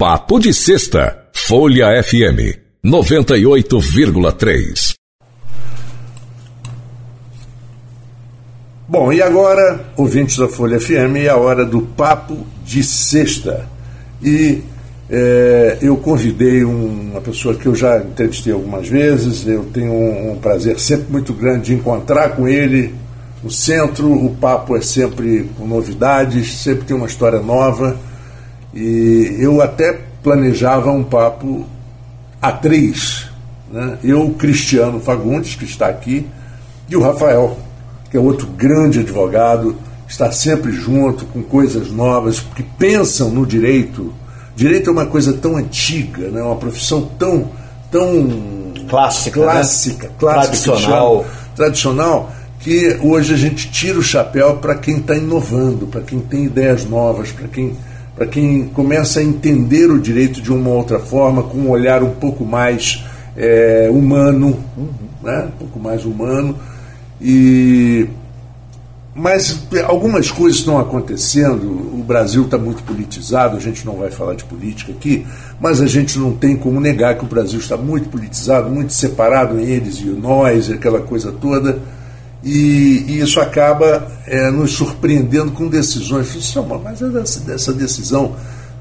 Papo de Sexta, Folha FM 98,3. Bom, e agora, ouvintes da Folha FM, é a hora do Papo de Sexta. E é, eu convidei um, uma pessoa que eu já entrevistei algumas vezes, eu tenho um, um prazer sempre muito grande de encontrar com ele no centro. O papo é sempre com novidades, sempre tem uma história nova. E eu até planejava um papo a três. Né? Eu, Cristiano Fagundes, que está aqui, e o Rafael, que é outro grande advogado, está sempre junto com coisas novas, que pensam no direito. Direito é uma coisa tão antiga, né? uma profissão tão, tão clássica, clássica, né? clássica tradicional. tradicional, que hoje a gente tira o chapéu para quem está inovando, para quem tem ideias novas, para quem para quem começa a entender o direito de uma outra forma, com um olhar um pouco mais é, humano, né? um pouco mais humano. E mas algumas coisas estão acontecendo. O Brasil está muito politizado. A gente não vai falar de política aqui, mas a gente não tem como negar que o Brasil está muito politizado, muito separado em eles e nós, aquela coisa toda. E, e isso acaba é, nos surpreendendo com decisões. Mas essa decisão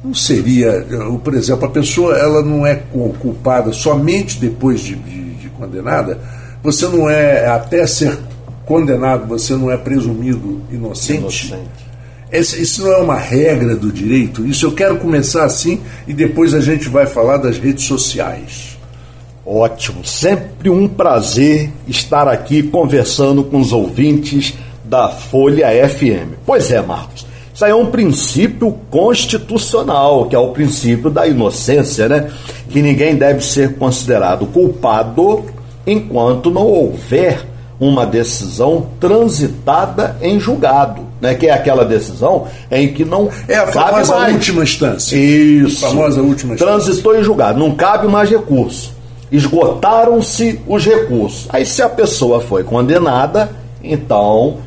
não seria, por exemplo, a pessoa ela não é culpada somente depois de, de, de condenada. Você não é até ser condenado, você não é presumido inocente. inocente. Esse, isso não é uma regra do direito. Isso eu quero começar assim e depois a gente vai falar das redes sociais. Ótimo, sempre um prazer estar aqui conversando com os ouvintes da Folha FM. Pois é, Marcos, isso aí é um princípio constitucional, que é o princípio da inocência, né? Que ninguém deve ser considerado culpado enquanto não houver uma decisão transitada em julgado, né? Que é aquela decisão em que não é a famosa mais. última instância. Isso. A famosa última instância. Transitou em julgado, não cabe mais recurso esgotaram-se os recursos. Aí, se a pessoa foi condenada, então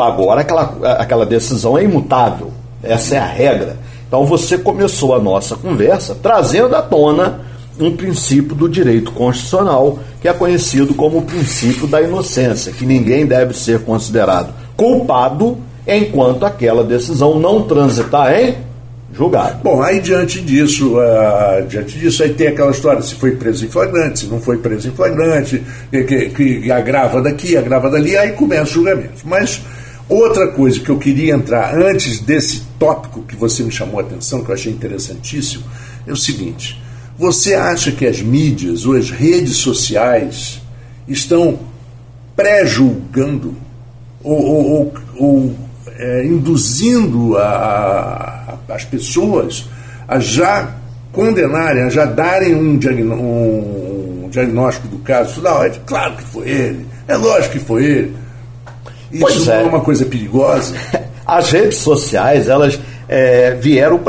agora aquela, aquela decisão é imutável. Essa é a regra. Então, você começou a nossa conversa trazendo à tona um princípio do direito constitucional, que é conhecido como o princípio da inocência, que ninguém deve ser considerado culpado enquanto aquela decisão não transitar em julgado. Bom, aí diante disso, uh, diante disso, aí tem aquela história, se foi preso em flagrante, se não foi preso em flagrante, que, que, que agrava daqui, agrava dali, aí começa o julgamento. Mas outra coisa que eu queria entrar antes desse tópico que você me chamou a atenção, que eu achei interessantíssimo, é o seguinte: você acha que as mídias ou as redes sociais estão pré-julgando ou, ou, ou, ou é, induzindo a, as pessoas a já condenarem, a já darem um, diagnó um diagnóstico do caso. Não, é claro que foi ele, é lógico que foi ele. Isso é. é uma coisa perigosa. As redes sociais, elas é, vieram,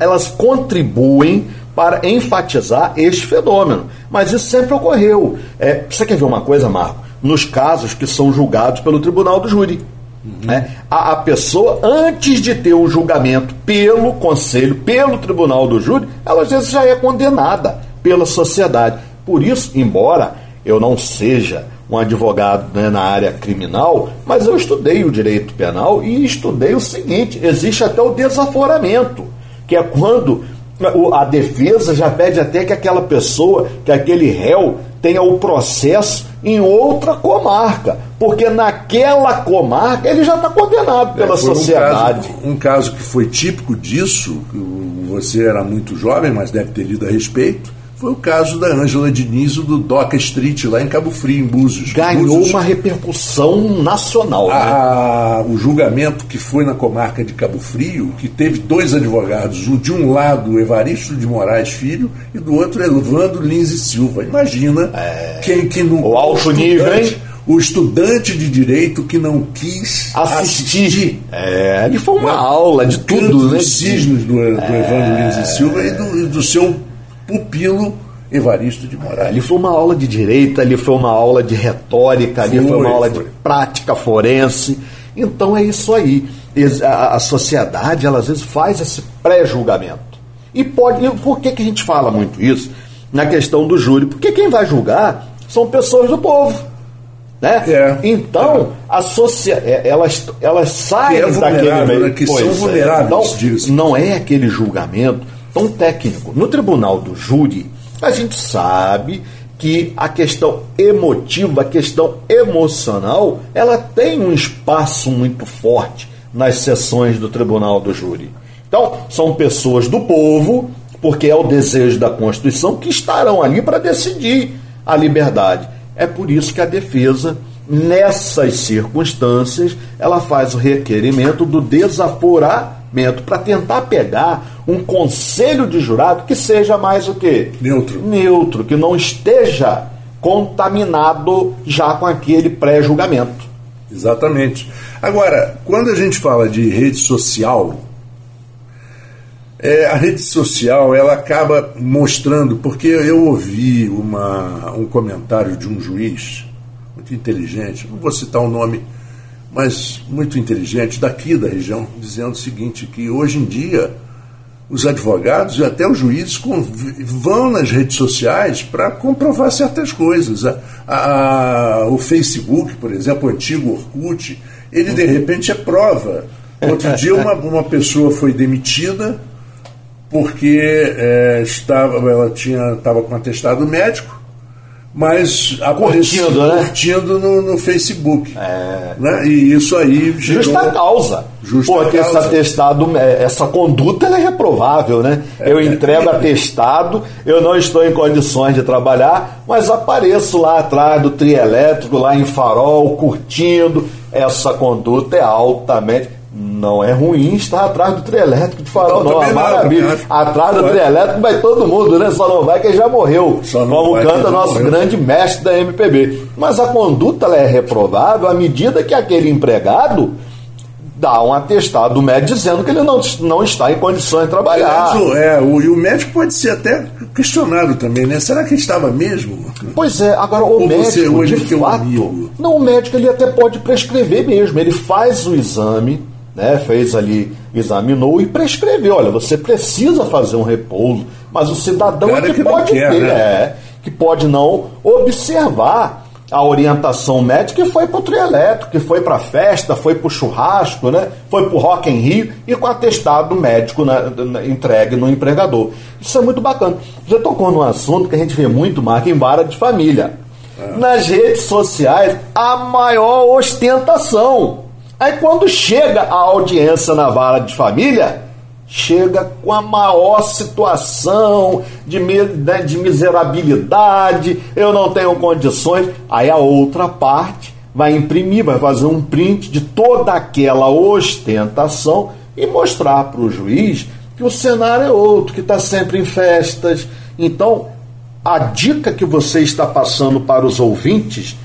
elas contribuem para enfatizar este fenômeno. Mas isso sempre ocorreu. É, você quer ver uma coisa, Marco? Nos casos que são julgados pelo tribunal do júri. Né? A, a, pessoa, antes de ter um julgamento pelo conselho, pelo tribunal do júri, ela às vezes já é condenada pela sociedade. Por isso, embora eu não seja um advogado né, na área criminal, mas eu estudei o direito penal e estudei o seguinte: existe até o desaforamento, que é quando a defesa já pede até que aquela pessoa, que aquele réu, tenha o processo em outra comarca, porque naquela comarca ele já está condenado pela é, sociedade. Um caso, um caso que foi típico disso, você era muito jovem, mas deve ter lido a respeito, foi o caso da Ângela Diniz do Doca Street, lá em Cabo Frio, em Búzios. Ganhou Búzios. uma repercussão nacional. A, né? O julgamento que foi na comarca de Cabo Frio, que teve dois advogados, de um lado Evaristo de Moraes Filho e do outro Elvando Lins e Silva. Imagina é... quem que no o alto nível, hein? o estudante de direito que não quis assistir. assistir. É, ali foi uma aula de tudo, né? Dos cisnes do, do é... Evandro Lins e Silva e do, do seu pupilo Evaristo de Moraes. Ali foi uma aula de direito, ali foi uma aula de retórica, ali foi, foi uma aula foi. de prática forense. Então é isso aí. A, a sociedade, ela às vezes faz esse pré-julgamento. E pode. E por que, que a gente fala muito isso? Na questão do júri? Porque quem vai julgar são pessoas do povo. Né? É. Então, a socia é, elas, elas saem Que é daquele meio. né? Que Pois são é. vulneráveis, Então, diga-se. não é aquele julgamento tão técnico. No tribunal do júri, a gente sabe que a questão emotiva, a questão emocional, ela tem um espaço muito forte nas sessões do tribunal do júri. Então, são pessoas do povo, porque é o desejo da Constituição, que estarão ali para decidir a liberdade. É por isso que a defesa, nessas circunstâncias, ela faz o requerimento do desaforamento para tentar pegar um conselho de jurado que seja mais o quê? Neutro. Neutro, que não esteja contaminado já com aquele pré-julgamento. Exatamente. Agora, quando a gente fala de rede social, é, a rede social ela acaba mostrando, porque eu ouvi uma, um comentário de um juiz muito inteligente, não vou citar o nome, mas muito inteligente, daqui da região, dizendo o seguinte, que hoje em dia os advogados e até os juízes vão nas redes sociais para comprovar certas coisas. A- a- o Facebook, por exemplo, o antigo Orkut, ele de repente é prova. Outro dia uma, uma pessoa foi demitida porque eh, estava, ela tinha estava com atestado médico, mas Curtindo, né? curtindo no, no Facebook. É. Né? E isso aí gerou... Justa causa. Justa Porque esse causa. atestado, é, essa conduta ela é reprovável, né? Eu entrego atestado, eu não estou em condições de trabalhar, mas apareço lá atrás do trio elétrico, lá em farol, curtindo. Essa conduta é altamente. Não é ruim estar atrás do trio elétrico de farol, Não, não, é maravilha. Atrás do trio elétrico vai todo mundo, né? Só não vai quem já morreu. Só não Como vai canta nosso morreu. grande mestre da MPB. Mas a conduta é reprovável à medida que aquele empregado dá um atestado médico dizendo que ele não, não está em condições de trabalhar. O- é, o, e o médico pode ser até questionado também, né? Será que ele estava mesmo? Pois é, agora o Ou médico, você- de um fato, amigo. não, o médico ele até pode prescrever mesmo. Ele faz o exame, né? Fez ali, examinou e prescreveu. Olha, você precisa fazer um repouso, mas o cidadão é que, que pode quer, ter, né? é, que pode não observar a orientação médica que foi para o trio elétrico, que foi para a festa, foi para o churrasco, né? foi para o Rock in Rio e com atestado médico né, na- entregue no empregador. Isso é muito bacana. Você tocou num assunto que a gente vê muito, Marco, em vara de família. Nas redes sociais, a maior ostentação. Aí quando chega a audiência na vara de família, chega com a maior situação de, né, de miserabilidade, eu não tenho condições. Aí a outra parte vai imprimir, vai fazer um print de toda aquela ostentação e mostrar para o juiz que o cenário é outro, que está sempre em festas. Então, a dica que você está passando para os ouvintes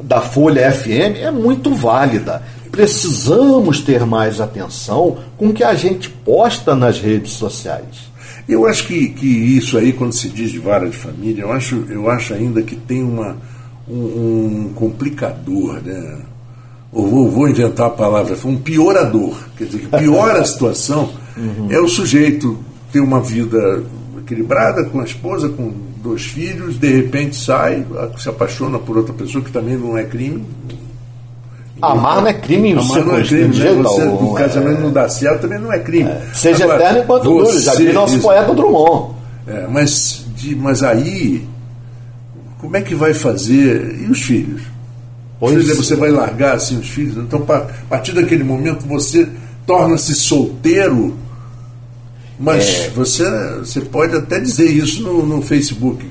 da Folha FM é muito válida. Precisamos ter mais atenção com o que a gente posta nas redes sociais. Eu acho que, que isso aí, quando se diz de vara de família, eu acho, eu acho ainda que tem uma, um, um complicador, né? Ou vou, vou inventar a palavra, um piorador. Quer dizer, que piora a situação é o sujeito ter uma vida equilibrada com a esposa, com dois filhos, de repente sai, se apaixona por outra pessoa, que também não é crime. Amar não é crime Amar não é crime, né? Você, algum, o é. casamento não dá certo, também não é crime. Seja Agora, eterno enquanto dure, já diz nosso isso- poeta Drummond. é, mas, de- mas aí, como é que vai fazer? E os filhos? Pois Filho, você vai largar assim os filhos? Então, a partir daquele momento, você torna-se solteiro, mas você, você pode até dizer isso no, no Facebook.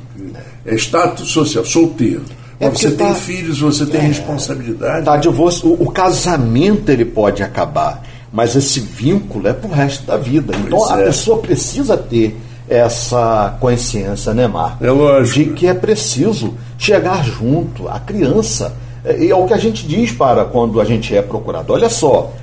É status social, solteiro. É você tem tá- filhos, você tem responsabilidade. Tá, divórcio, o, o casamento ele pode acabar, mas esse vínculo é pro resto da vida. Então Pois a é. pessoa precisa ter essa consciência, né, Marco? É lógico. De que é preciso chegar junto, a criança. É, é o que a gente diz para quando a gente é procurador. Olha só,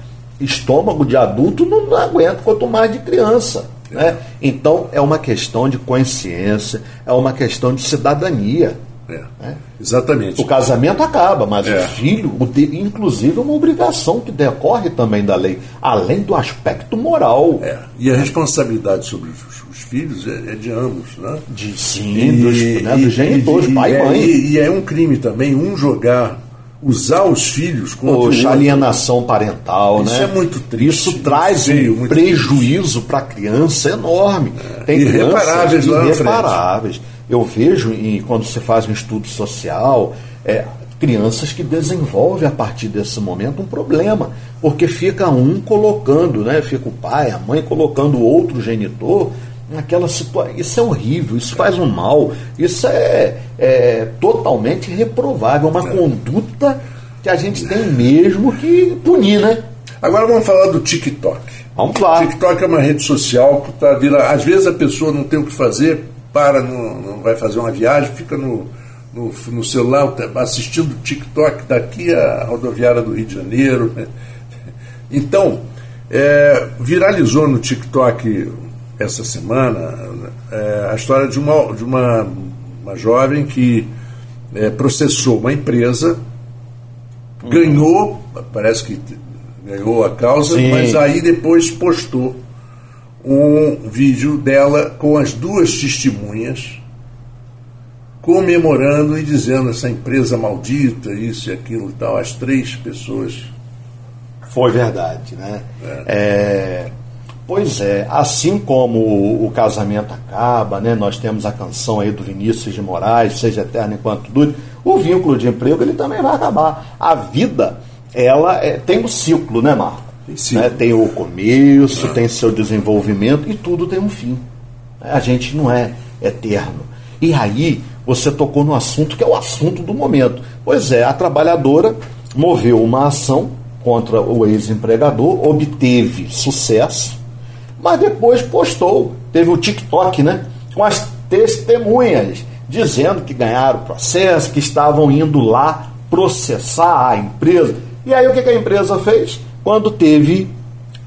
estômago de adulto não, não aguenta, quanto mais de criança. Né? Então é uma questão de consciência, é uma questão de cidadania. É. Né? Exatamente. O casamento acaba, mas é. o filho, o de, inclusive, é uma obrigação que decorre também da lei, além do aspecto moral. É. E a responsabilidade sobre os, os filhos é, é, de ambos, né? De, sim, e, dos, né, dos genitores, pai e é, mãe. E, e, é um crime também um jogar usar os filhos contra Poxa, alienação parental, Isso né? é muito triste. Isso traz feio, um prejuízo para a criança enorme. É. Tem irreparáveis lá irreparáveis. Eu vejo em, quando você faz um estudo social, é, crianças que desenvolvem a partir desse momento um problema, porque fica um colocando, né? Fica o pai, a mãe colocando o outro genitor naquela situação. Isso é horrível, isso faz um mal, isso é, é totalmente reprovável, uma é. conduta que a gente tem mesmo que punir, né? Agora vamos falar do TikTok. Vamos lá. TikTok é uma rede social que está vindo. Às vezes a pessoa não tem o que fazer, para, no, não vai fazer uma viagem, fica no, no, no celular assistindo TikTok daqui à rodoviária do Rio de Janeiro. Né? Então, é, viralizou no TikTok essa semana é, a história de uma, de uma, uma jovem que é, processou uma empresa, uhum. ganhou, parece que ganhou a causa, Sim. mas aí depois postou um vídeo dela com as duas testemunhas comemorando e dizendo essa empresa maldita, isso e aquilo e tal, as três pessoas. Foi verdade, né? É. É Pois é, assim como o, o, casamento acaba, né, nós temos a canção aí do Vinícius de Moraes, seja eterno enquanto dure, o vínculo de emprego ele também vai acabar. A vida, ela é, tem um ciclo, né, Marco? Tem, né, tem o começo, tem seu desenvolvimento e tudo tem um fim. A gente não é eterno. E aí, você tocou no assunto que é o assunto do momento. Pois é, a trabalhadora moveu uma ação contra o ex-empregador, obteve sucesso, mas depois postou, teve o TikTok, né? Com as testemunhas dizendo que ganharam o processo, que estavam indo lá processar a empresa. E aí o que a empresa fez? Quando teve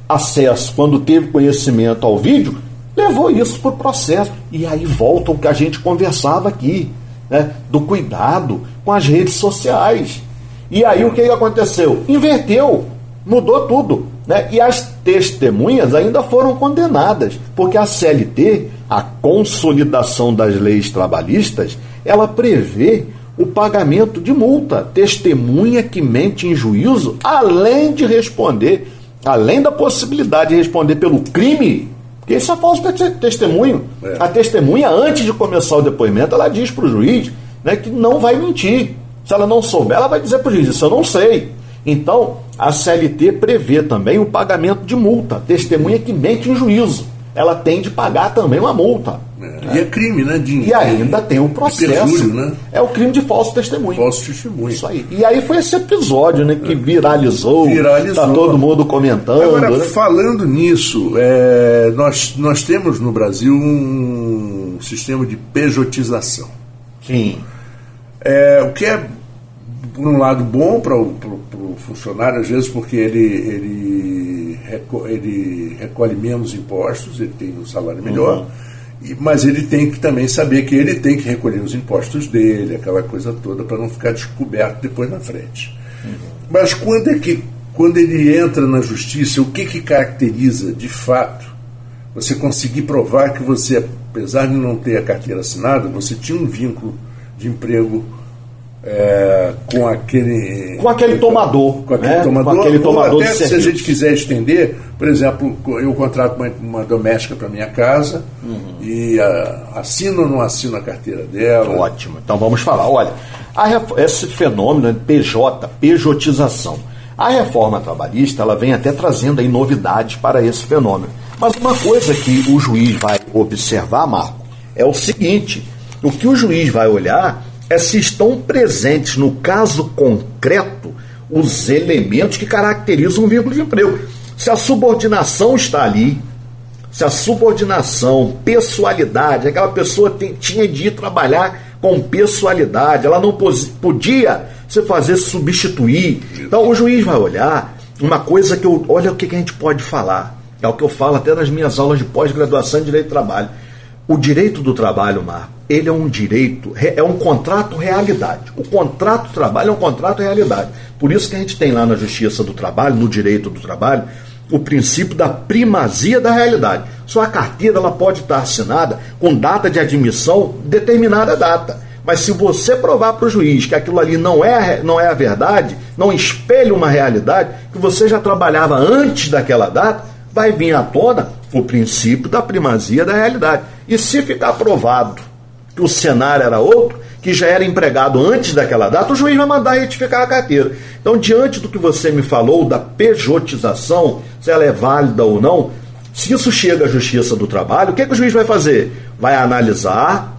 acesso, quando teve conhecimento ao vídeo, levou isso para o processo. E aí volta o que a gente conversava aqui, né? do cuidado com as redes sociais. E aí o que aconteceu? Inverteu, mudou tudo. Né? E as testemunhas ainda foram condenadas, porque a CLT, a consolidação das leis trabalhistas, ela prevê o pagamento de multa. Testemunha que mente em juízo, além de responder, além da possibilidade de responder pelo crime, porque isso é falso testemunho. É. A testemunha, antes de começar o depoimento, ela diz para o juiz né, que não vai mentir. Se ela não souber, ela vai dizer para o juiz: Isso eu não sei. Então, a CLT prevê também o pagamento de multa. Testemunha que mente em juízo. Ela tem de pagar também uma multa. É? E é crime, né? De, e ainda tem o processo. Perjúrio, né? É o crime de falso testemunho. Falso testemunho. Isso aí. E aí foi esse episódio, né? Que viralizou. Viralizou. Tá todo mundo comentando. Agora, né? falando nisso, é, nós, nós temos no Brasil um sistema de pejotização. Sim. É, o que é por um lado bom para o funcionário, às vezes porque ele, ele, ele recolhe menos impostos, ele tem um salário melhor, uhum. Mas ele tem que também saber que ele tem que recolher os impostos dele, aquela coisa toda, para não ficar descoberto depois na frente. Uhum. Mas quando é que quando ele entra na justiça, o que, que caracteriza de fato você conseguir provar que você, apesar de não ter a carteira assinada, você tinha um vínculo de emprego é, com aquele com aquele tomador, com aquele né? tomador, com aquele tomador até se a gente quiser estender, por exemplo, eu contrato uma, uma doméstica para minha casa uhum. e a, assino ou não assino a carteira dela. Ótimo. Então vamos falar. Olha, a, esse fenômeno de PJ, pejotização. A reforma trabalhista ela vem até trazendo aí novidades para esse fenômeno. Mas uma coisa que o juiz vai observar, Marco, é o seguinte: o que o juiz vai olhar é se estão presentes no caso concreto os elementos que caracterizam um vínculo de emprego. Se a subordinação está ali, se a subordinação, pessoalidade, aquela pessoa tem, tinha de ir trabalhar com pessoalidade, ela não podia se fazer substituir. Então o juiz vai olhar uma coisa que eu. Olha o que, que a gente pode falar. É o que eu falo até nas minhas aulas de pós-graduação em Direito do Trabalho O direito do trabalho, Marco, ele é um direito, é um contrato realidade. O contrato trabalho é um contrato realidade. Por isso que a gente tem lá na Justiça do Trabalho, no direito do trabalho, o princípio da primazia da realidade. Sua carteira ela pode estar assinada com data de admissão determinada data. Mas se você provar para o juiz que aquilo ali não é, não é a verdade, não espelha uma realidade, que você já trabalhava antes daquela data, vai vir à tona o princípio da primazia da realidade. E se ficar provado que o cenário era outro, que já era empregado antes daquela data, o juiz vai mandar retificar a carteira. Então, diante do que você me falou da pejotização, se ela é válida ou não, se isso chega à Justiça do Trabalho, o que, que o juiz vai fazer? Vai analisar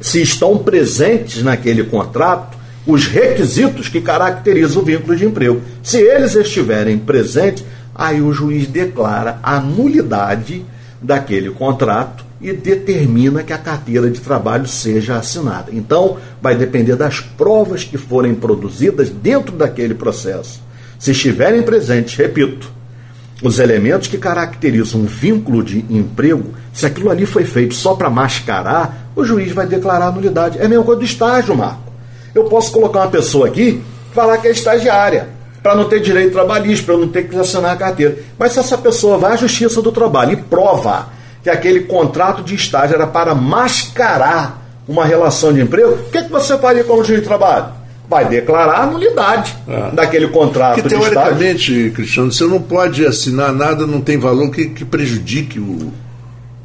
se estão presentes naquele contrato os requisitos que caracterizam o vínculo de emprego. Se eles estiverem presentes, aí o juiz declara a nulidade daquele contrato e determina que a carteira de trabalho seja assinada. Então, vai depender das provas que forem produzidas dentro daquele processo. Se estiverem presentes, repito, os elementos que caracterizam um vínculo de emprego, se aquilo ali foi feito só para mascarar, o juiz vai declarar a nulidade. É a mesma coisa do estágio, Marco. Eu posso colocar uma pessoa aqui falar que é estagiária, para não ter direito trabalhista, para não ter que assinar a carteira. Mas se essa pessoa vai à Justiça do Trabalho e prova que aquele contrato de estágio era para mascarar uma relação de emprego, o que, que você faria como juiz de trabalho? Vai declarar a nulidade é. daquele contrato de teoricamente, Cristiano, você não pode assinar nada, não tem valor que, que prejudique o,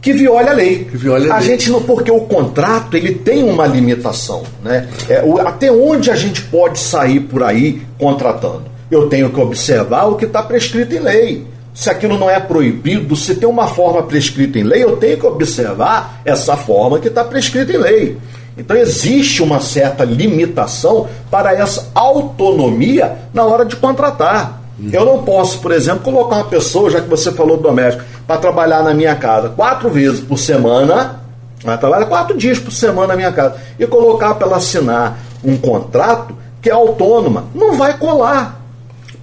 que viole a lei. Que viole a, a lei. gente não, porque o contrato ele tem uma limitação, né? É, o, até onde a gente pode sair por aí contratando? Eu tenho que observar o que está prescrito em lei se aquilo não é proibido, se tem uma forma prescrita em lei, eu tenho que observar essa forma que está prescrita em lei. Então existe uma certa limitação para essa autonomia na hora de contratar. Uhum. Eu não posso, por exemplo, colocar uma pessoa, já que você falou do doméstico, para trabalhar na minha casa quatro vezes por semana, ela trabalha quatro dias por semana na minha casa, e colocar para ela assinar um contrato que é autônoma. Não vai colar.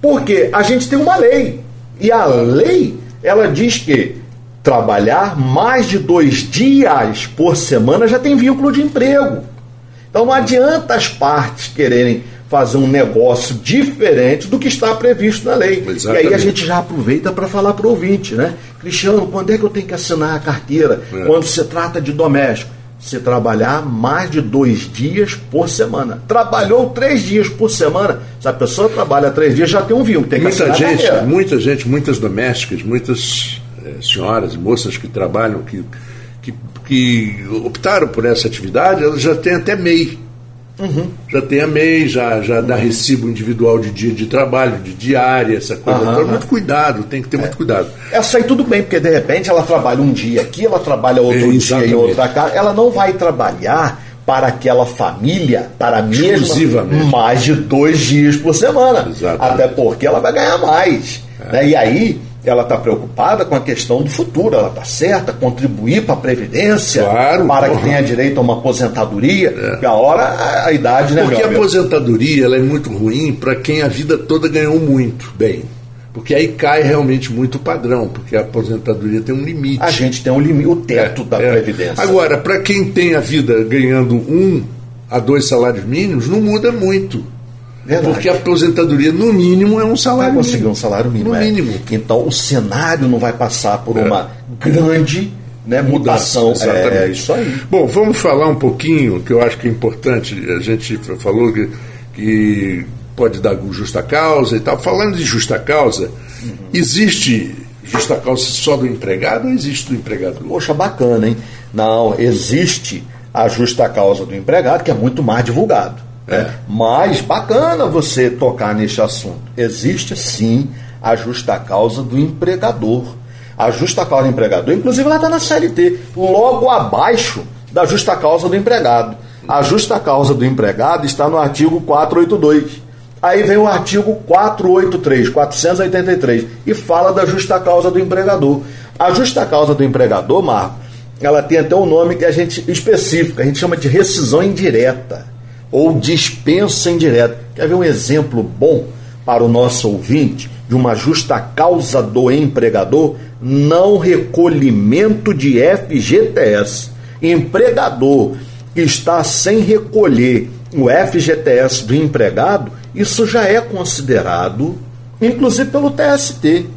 Porque a gente tem uma lei. E a lei, ela diz que trabalhar mais de dois dias por semana já tem vínculo de emprego. Então não adianta as partes quererem fazer um negócio diferente do que está previsto na lei. Exatamente. E aí a gente já aproveita para falar para o ouvinte, né? Cristiano, quando é que eu tenho que assinar a carteira? É. Quando se trata de doméstico se trabalhar mais de dois dias por semana. Trabalhou três dias por semana. Se a pessoa trabalha três dias, já tem um vínculo. Tem muita gente, muita gente, muitas domésticas, muitas é, senhoras e moças que trabalham, que, que, que optaram por essa atividade, elas já têm até MEI. Uhum. Já tem a MEI, já, já dá recibo individual de dia de trabalho, de diária, essa coisa. Uhum. Então, muito cuidado, tem que ter é. muito cuidado. Essa aí tudo bem, porque de repente ela trabalha um dia aqui, ela trabalha outro é, dia em outra casa, ela não vai trabalhar para aquela família, para a mesma, mais de dois dias por semana. Exatamente. Até porque ela vai ganhar mais. É. Né? E aí ela está preocupada com a questão do futuro, ela está certa, contribuir para a Previdência, claro, para porra. que tenha direito a uma aposentadoria, é. a hora, a, a idade, né? Porque a aposentadoria ela é muito ruim para quem a vida toda ganhou muito bem. Porque aí cai realmente muito o padrão, porque a aposentadoria tem um limite. A gente tem um limite, o teto é, da é. Previdência. Agora, para quem tem a vida ganhando um a dois salários mínimos, não muda muito. Verdade. Porque a aposentadoria, no mínimo, é um salário vai conseguir um salário mínimo. No é. mínimo. Então, o cenário não vai passar por é. uma grande né, mutação. Exatamente. É isso aí. Bom, vamos falar um pouquinho, que eu acho que é importante, a gente falou que, que pode dar justa causa e tal. Falando de justa causa, uhum. existe justa causa só do empregado ou existe do empregador? Poxa, bacana, hein? Não, existe a justa causa do empregado, que é muito mais divulgado. É. Mas bacana você tocar neste assunto. Existe sim a justa causa do empregador. A justa causa do empregador, inclusive ela está na CLT, logo abaixo da justa causa do empregado. A justa causa do empregado está no artigo 482. Aí vem o artigo 483, 483, e fala da justa causa do empregador. A justa causa do empregador, Marco, ela tem até um nome que a gente específico, a gente chama de rescisão indireta ou dispensa indireta. Quer ver um exemplo bom para o nosso ouvinte de uma justa causa do empregador? Não recolhimento de FGTS. Empregador que está sem recolher o FGTS do empregado, isso já é considerado, inclusive pelo TST.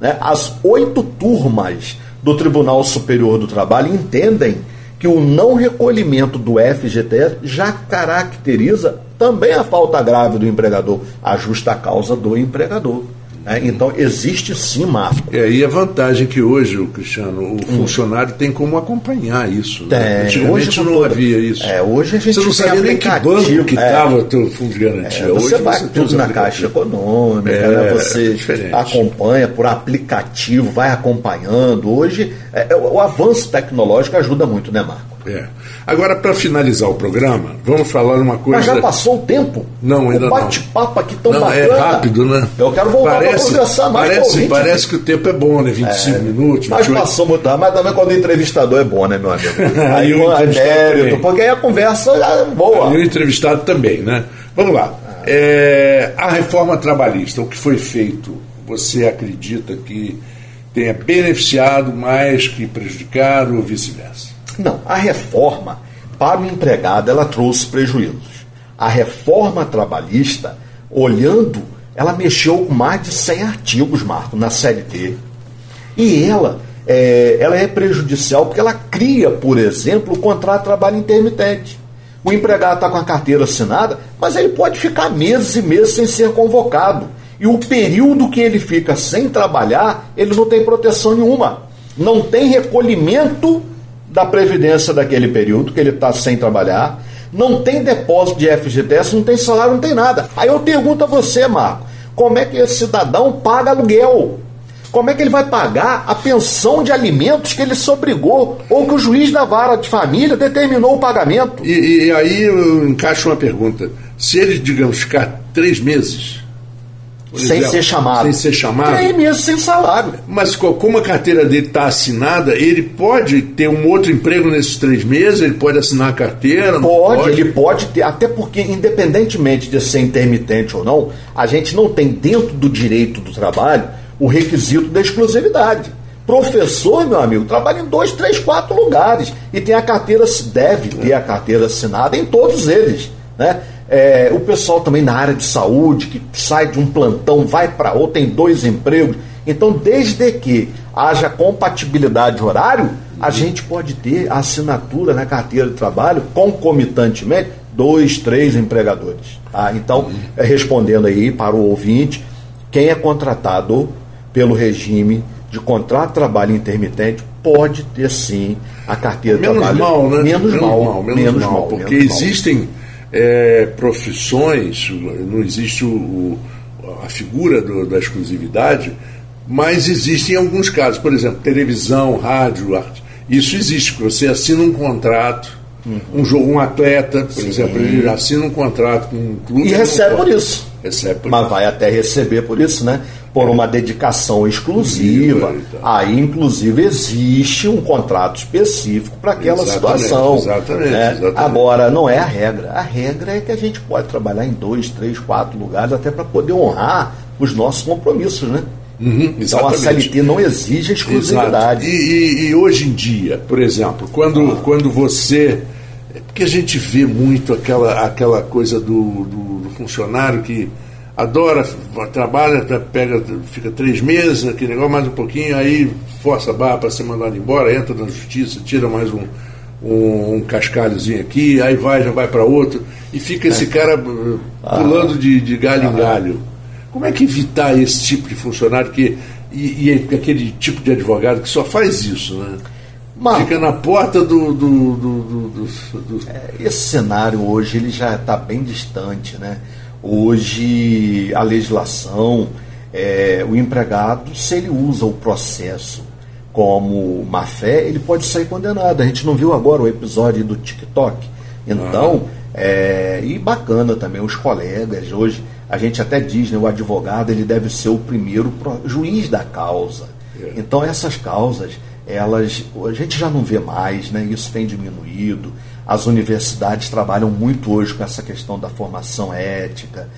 Né? As oito turmas do Tribunal Superior do Trabalho entendem que o não recolhimento do FGTS já caracteriza também a falta grave do empregador, a justa causa do empregador. É, então, existe sim, Marco. É, e a vantagem que hoje, o Cristiano, o hum. funcionário tem como acompanhar isso. Né? Antigamente hoje, não havia isso. É, hoje a gente Você não sabia nem que banco que estava é, o teu fundo de garantia. É, você hoje vai você tudo na Caixa Econômica, é, né? você acompanha por aplicativo, vai acompanhando. Hoje, é, é, o avanço tecnológico ajuda muito, né, Marco? É. Agora, para finalizar o programa, vamos falar uma coisa. Mas já passou o tempo? Não, ainda o bate-papo aqui tão não, bacana. É rápido, né? Eu quero voltar para conversar mais parece, ouvinte, parece que o tempo é bom, né? 25 é, minutos. Mas 28. passou muito rápido. Mas também quando o entrevistador é bom, né, meu amigo? aí o é mérito, porque aí a conversa é boa. E o entrevistado também, né? Vamos lá. É, a reforma trabalhista, o que foi feito, você acredita que tenha beneficiado mais que prejudicado ou vice-versa? Não, a reforma para o empregado ela trouxe prejuízos. A reforma trabalhista, olhando, ela mexeu com mais de 100 artigos, Marco, na CLT. E ela, é, ela é prejudicial porque ela cria, por exemplo, o contrato de trabalho intermitente. O empregado está com a carteira assinada, mas ele pode ficar meses e meses sem ser convocado. E o período que ele fica sem trabalhar, ele não tem proteção nenhuma. Não tem recolhimento da Previdência daquele período, que ele está sem trabalhar, não tem depósito de FGTS, não tem salário, não tem nada. Aí eu pergunto a você, Marco, como é que esse cidadão paga aluguel? Como é que ele vai pagar a pensão de alimentos que ele se obrigou ou que o juiz da vara de família determinou o pagamento? E, e aí eu encaixo uma pergunta. Se ele, digamos, ficar três meses sem exemplo, ser chamado. Sem ser chamado. Três meses sem salário. Mas como a carteira dele está assinada, ele pode ter um outro emprego nesses três meses? Ele pode assinar a carteira? Pode, pode, ele pode ter. Até porque, independentemente de ser intermitente ou não, a gente não tem dentro do direito do trabalho o requisito da exclusividade. Professor, meu amigo, trabalha em dois, três, quatro lugares e tem a carteira, deve ter a carteira assinada em todos eles. Né? É, o pessoal também na área de saúde, que sai de um plantão, vai para outro, tem dois empregos. Então, desde que haja compatibilidade de horário, a gente pode ter a assinatura na carteira de trabalho concomitantemente, dois, três empregadores. Tá? Então, é, respondendo aí para o ouvinte, quem é contratado pelo regime de contrato de trabalho intermitente pode ter sim a carteira menos de trabalho. Mal, né? Menos, menos mal, mal, menos, menos mal, mal, porque menos existem. Mal é, profissões, não existe o, a figura do, da exclusividade, mas existem alguns casos, por exemplo, televisão, rádio, arte. Isso existe, porque você assina um contrato, uhum. um, um atleta, por Sim. exemplo, ele assina um contrato com um clube. E recebe por isso. Recebe por Mas vai até receber por isso, né? por uma dedicação exclusiva. Aí, inclusive, existe um contrato específico para aquela exatamente, situação. Exatamente, né? exatamente, Agora, não é a regra. A regra é que a gente pode trabalhar em dois, três, quatro lugares até para poder honrar os nossos compromissos, né? Uhum, então a CLT não exige exclusividade. E, e, e, hoje em dia, por exemplo, quando, ah. quando você. É porque a gente vê muito aquela, aquela coisa do, do, do funcionário que adora, trabalha, pega, fica três meses, aquele negócio, mais um pouquinho, aí força a barra para ser mandado embora, entra na justiça, tira mais um, um, um cascalhozinho aqui, aí vai, já vai para outro, e fica esse cara uh, pulando de, de galho em galho. Como é que evitar esse tipo de funcionário que, e, e aquele tipo de advogado que só faz isso, né? Fica na porta do. do, do, do, do... É, esse cenário hoje ele já está bem distante, né? Hoje, a legislação, é, o empregado, se ele usa o processo como má fé, ele pode sair condenado. A gente não viu agora o episódio do TikTok. Então, é, e bacana também, os colegas, hoje a gente até diz, né, o advogado ele deve ser o primeiro juiz da causa. É. Então essas causas, elas, a gente já não vê mais, né, isso tem diminuído. As universidades trabalham muito hoje com essa questão da formação ética,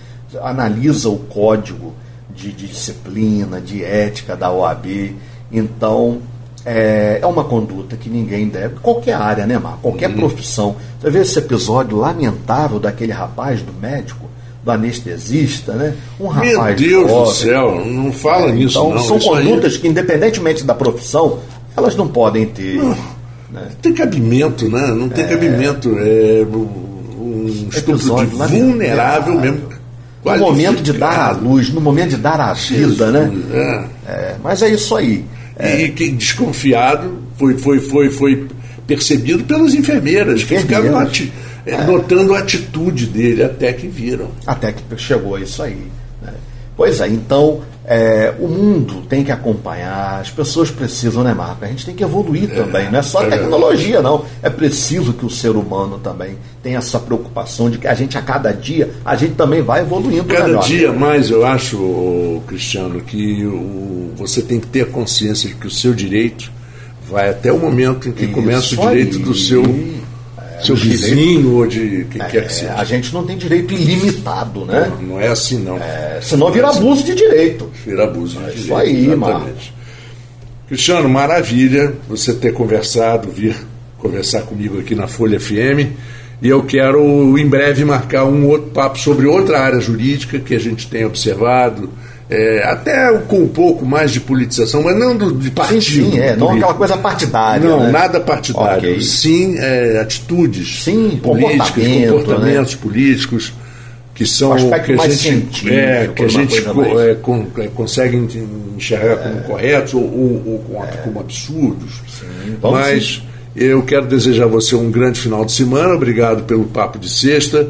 analisa o código de, de disciplina, de ética da OAB. Então, é, é uma conduta que ninguém deve, qualquer área, né, Mar? Qualquer uhum. profissão. Você vê esse episódio lamentável daquele rapaz, do médico, do anestesista, né? Um rapaz. Meu Deus do céu, não fala é, nisso, então, não. São Isso condutas aí... que, independentemente da profissão, elas não podem ter. Não, né? tem cabimento, né? Não tem é... cabimento. É um estupro de vulnerável mesmo. No momento de dar a luz, no momento de dar a vida, né? É. É, mas é isso aí. É. E quem desconfiado foi, foi, foi, foi percebido pelas enfermeiras, que ficaram ati é. notando a atitude dele até que viram. Até que chegou isso aí. Né? Pois é, então é, o mundo tem que acompanhar, as pessoas precisam, né, Marco? A gente tem que evoluir é, também, não é só a tecnologia, não. É preciso que o ser humano também tenha essa preocupação de que a gente, a cada dia, a gente também vai evoluindo. Cada melhor. dia mais, eu acho, Cristiano, que o, você tem que ter a consciência de que o seu direito vai até o momento em que Isso começa o direito aí. do seu seu vizinho ou de quem é, quer que seja. A gente não tem direito ilimitado, né? Não, não é assim, não. É, senão vira assim. abuso de direito. Vira abuso de é direito. Isso aí, mano. Cristiano, maravilha você ter conversado, vir conversar comigo aqui na Folha FM. E eu quero em breve marcar um outro papo sobre outra área jurídica que a gente tem observado é, até com um pouco mais de politização, mas não do, de partido. Sim, sim é, não aquela coisa partidária. Não, né? nada partidário. Okay. Sim, é, atitudes sim, políticas, comportamentos né? políticos que são um que a gente, é, que a gente co, é, con, é, consegue enxergar como é. corretos ou, ou, ou é. como absurdos. Sim, mas eu quero desejar a você um grande final de semana. Obrigado pelo papo de sexta.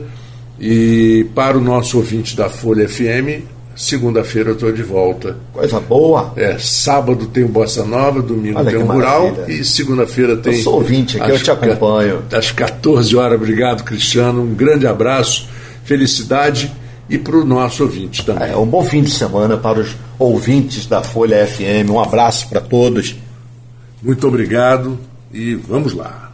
E para o nosso ouvinte da Folha FM, Segunda-feira eu estou de volta. Coisa boa. É, sábado tem o Bossa Nova, domingo Olha tem o Rural e segunda-feira tem. Eu sou ouvinte aqui, eu te acompanho. Às 14 horas, obrigado, Cristiano. Um grande abraço, felicidade e para o nosso ouvinte também. É, um bom fim de semana para os ouvintes da Folha FM. Um abraço para todos. Muito obrigado e vamos lá.